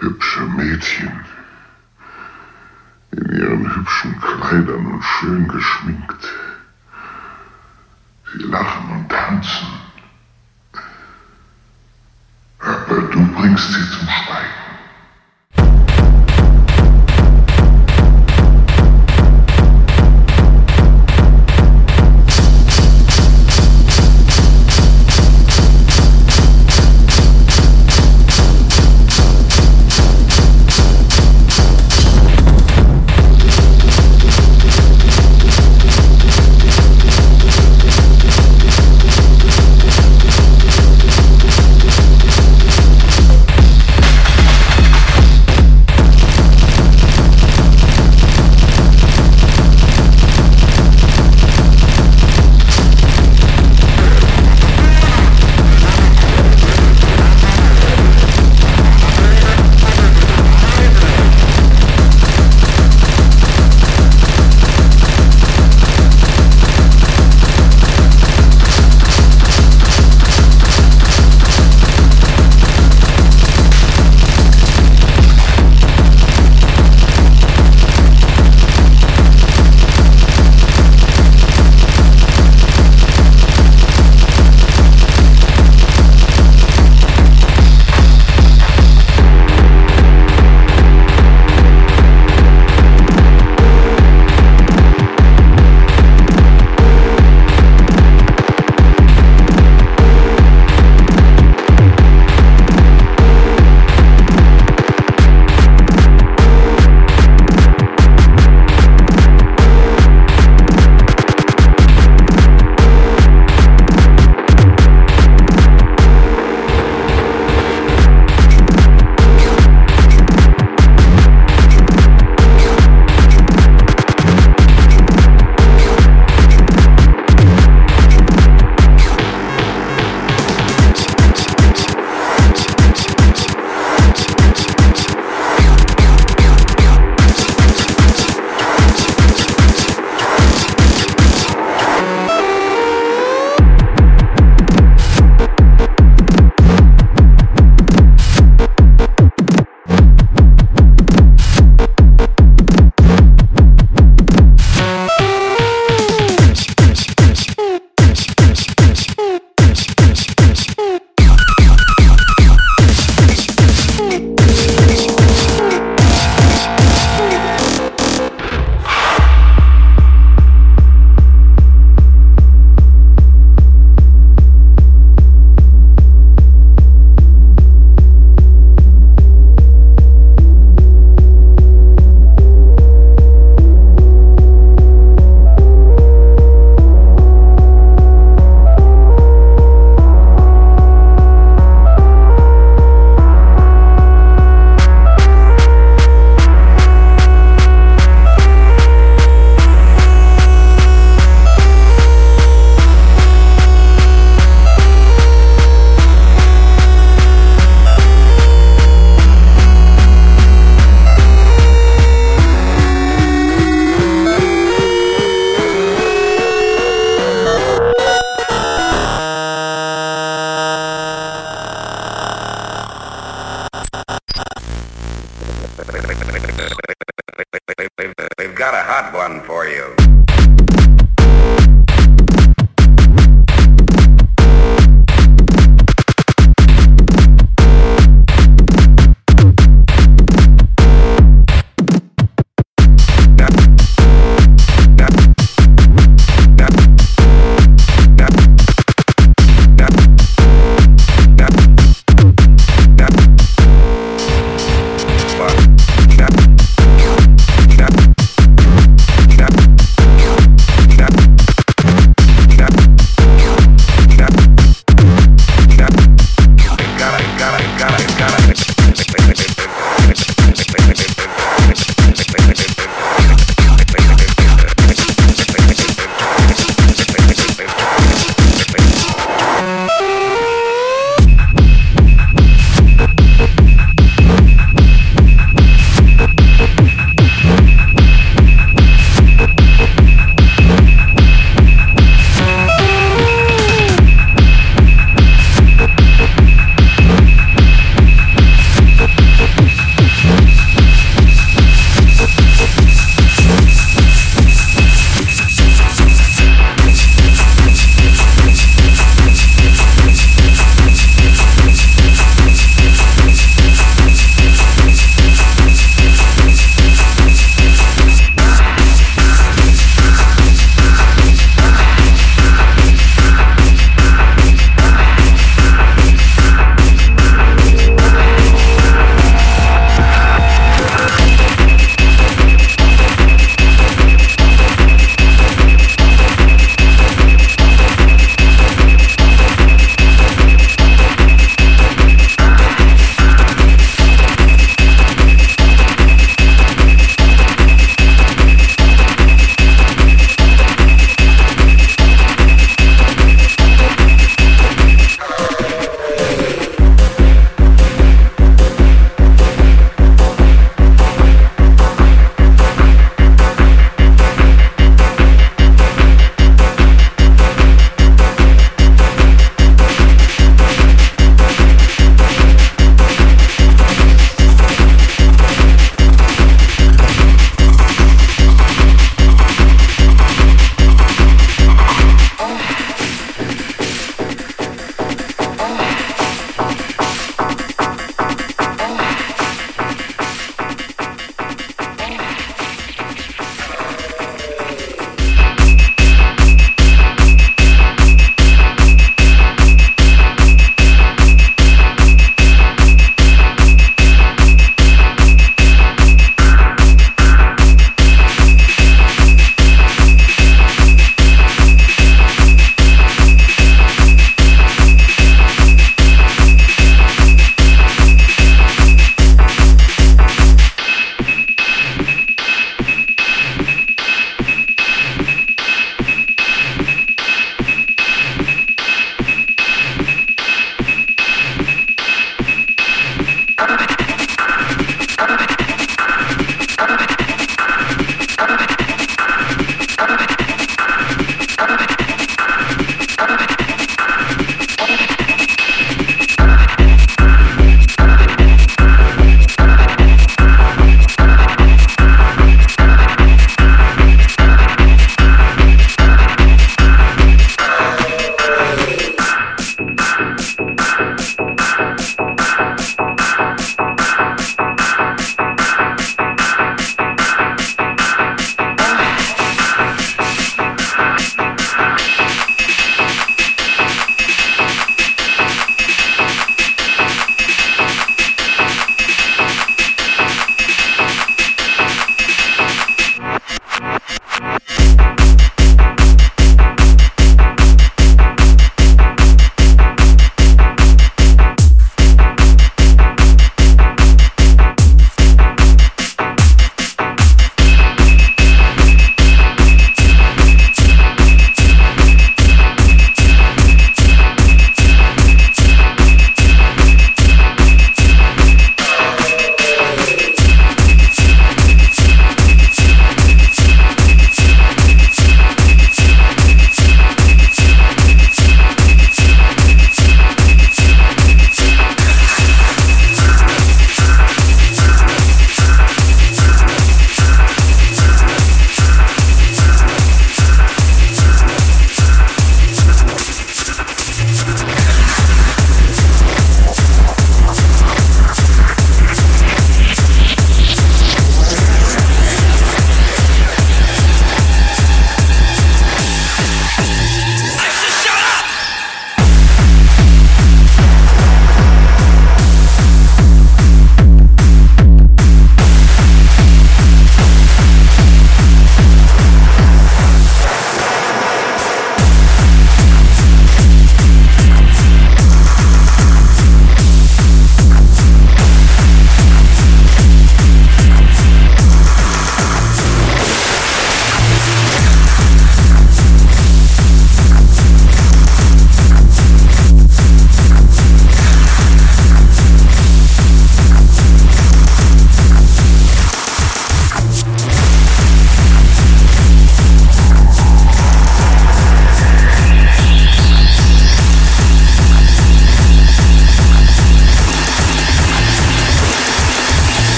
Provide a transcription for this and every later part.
hübsche Mädchen in ihren hübschen Kleidern und schön geschminkt. Sie lachen und tanzen. Aber du bringst sie zum Schweigen.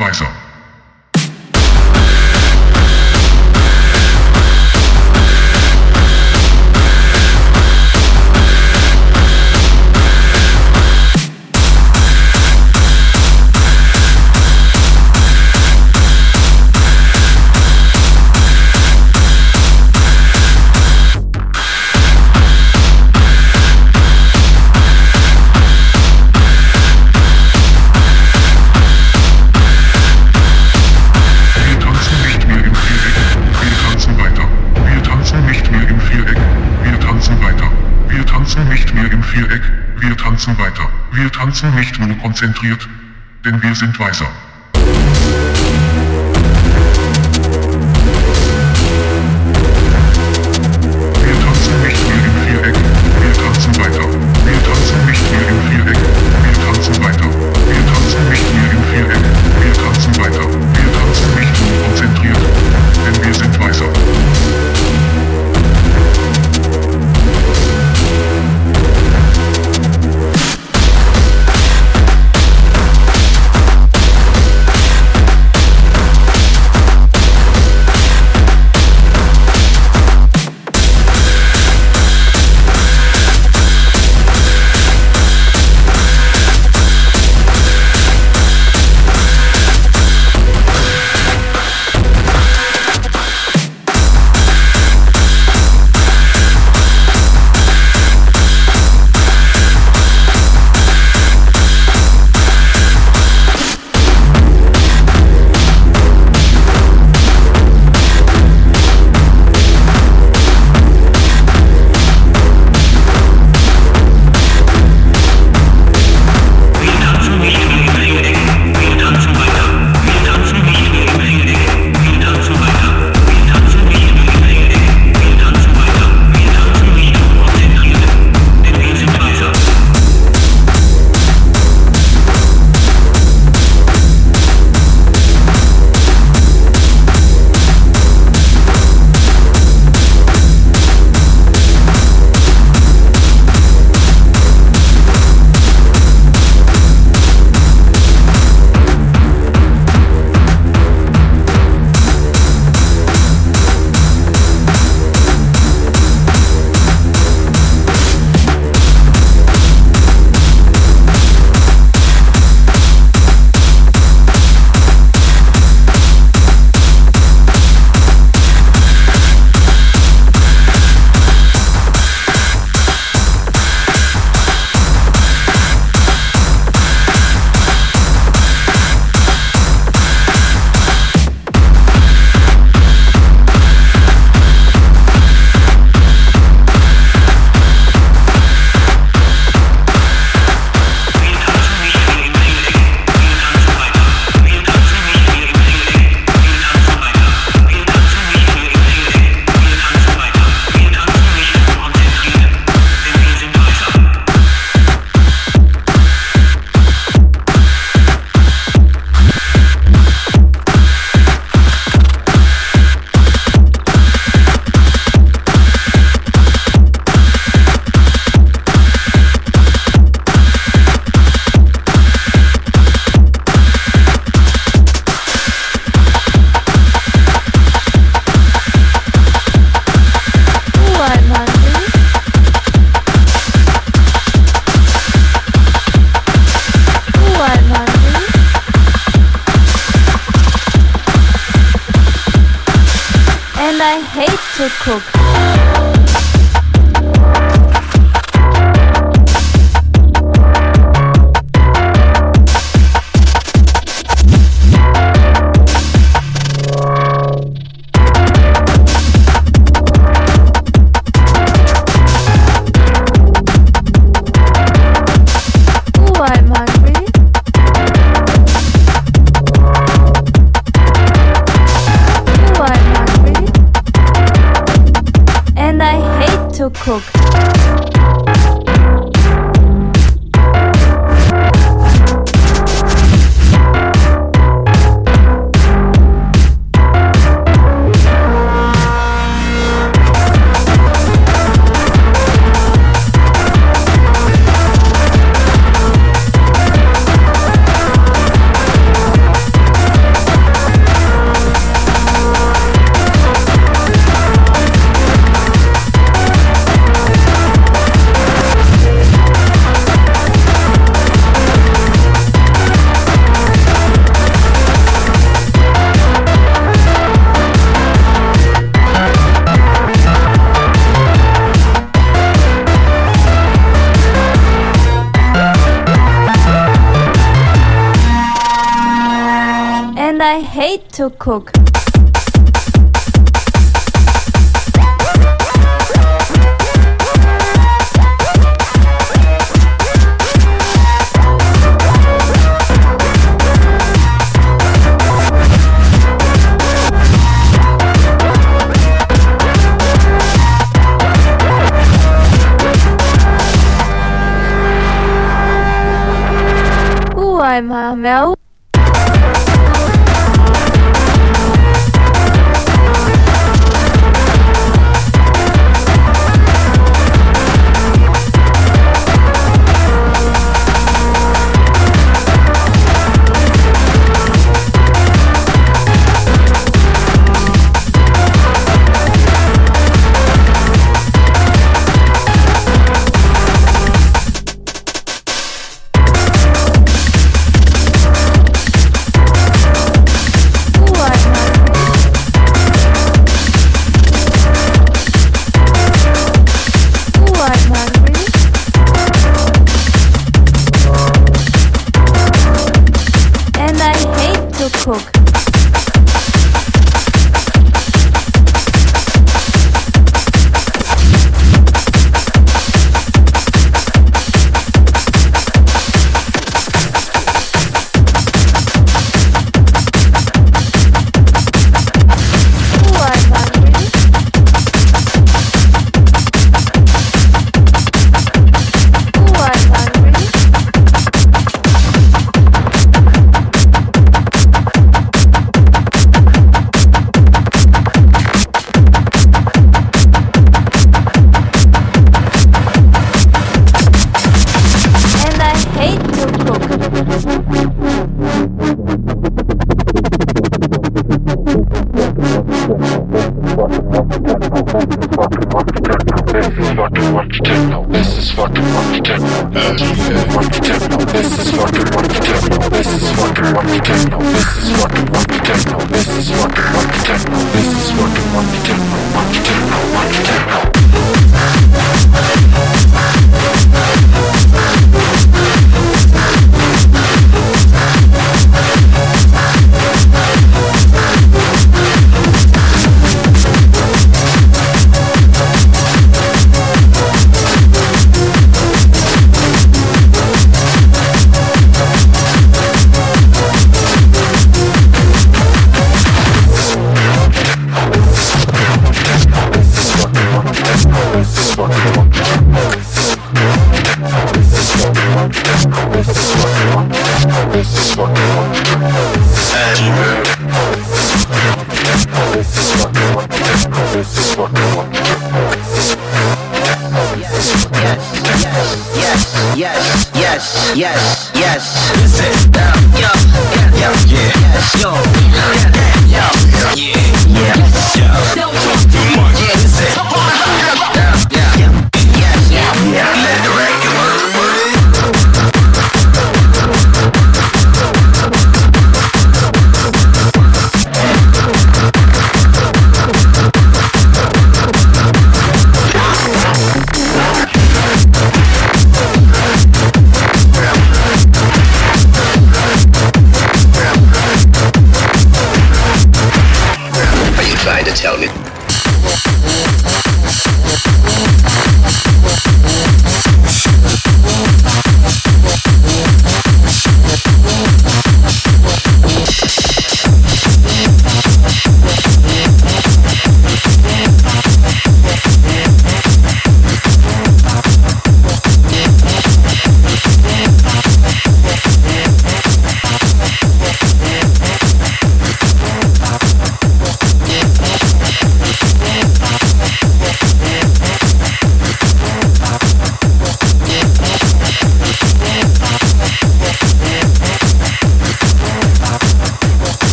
Denn konzentriert, denn wir sind weiser.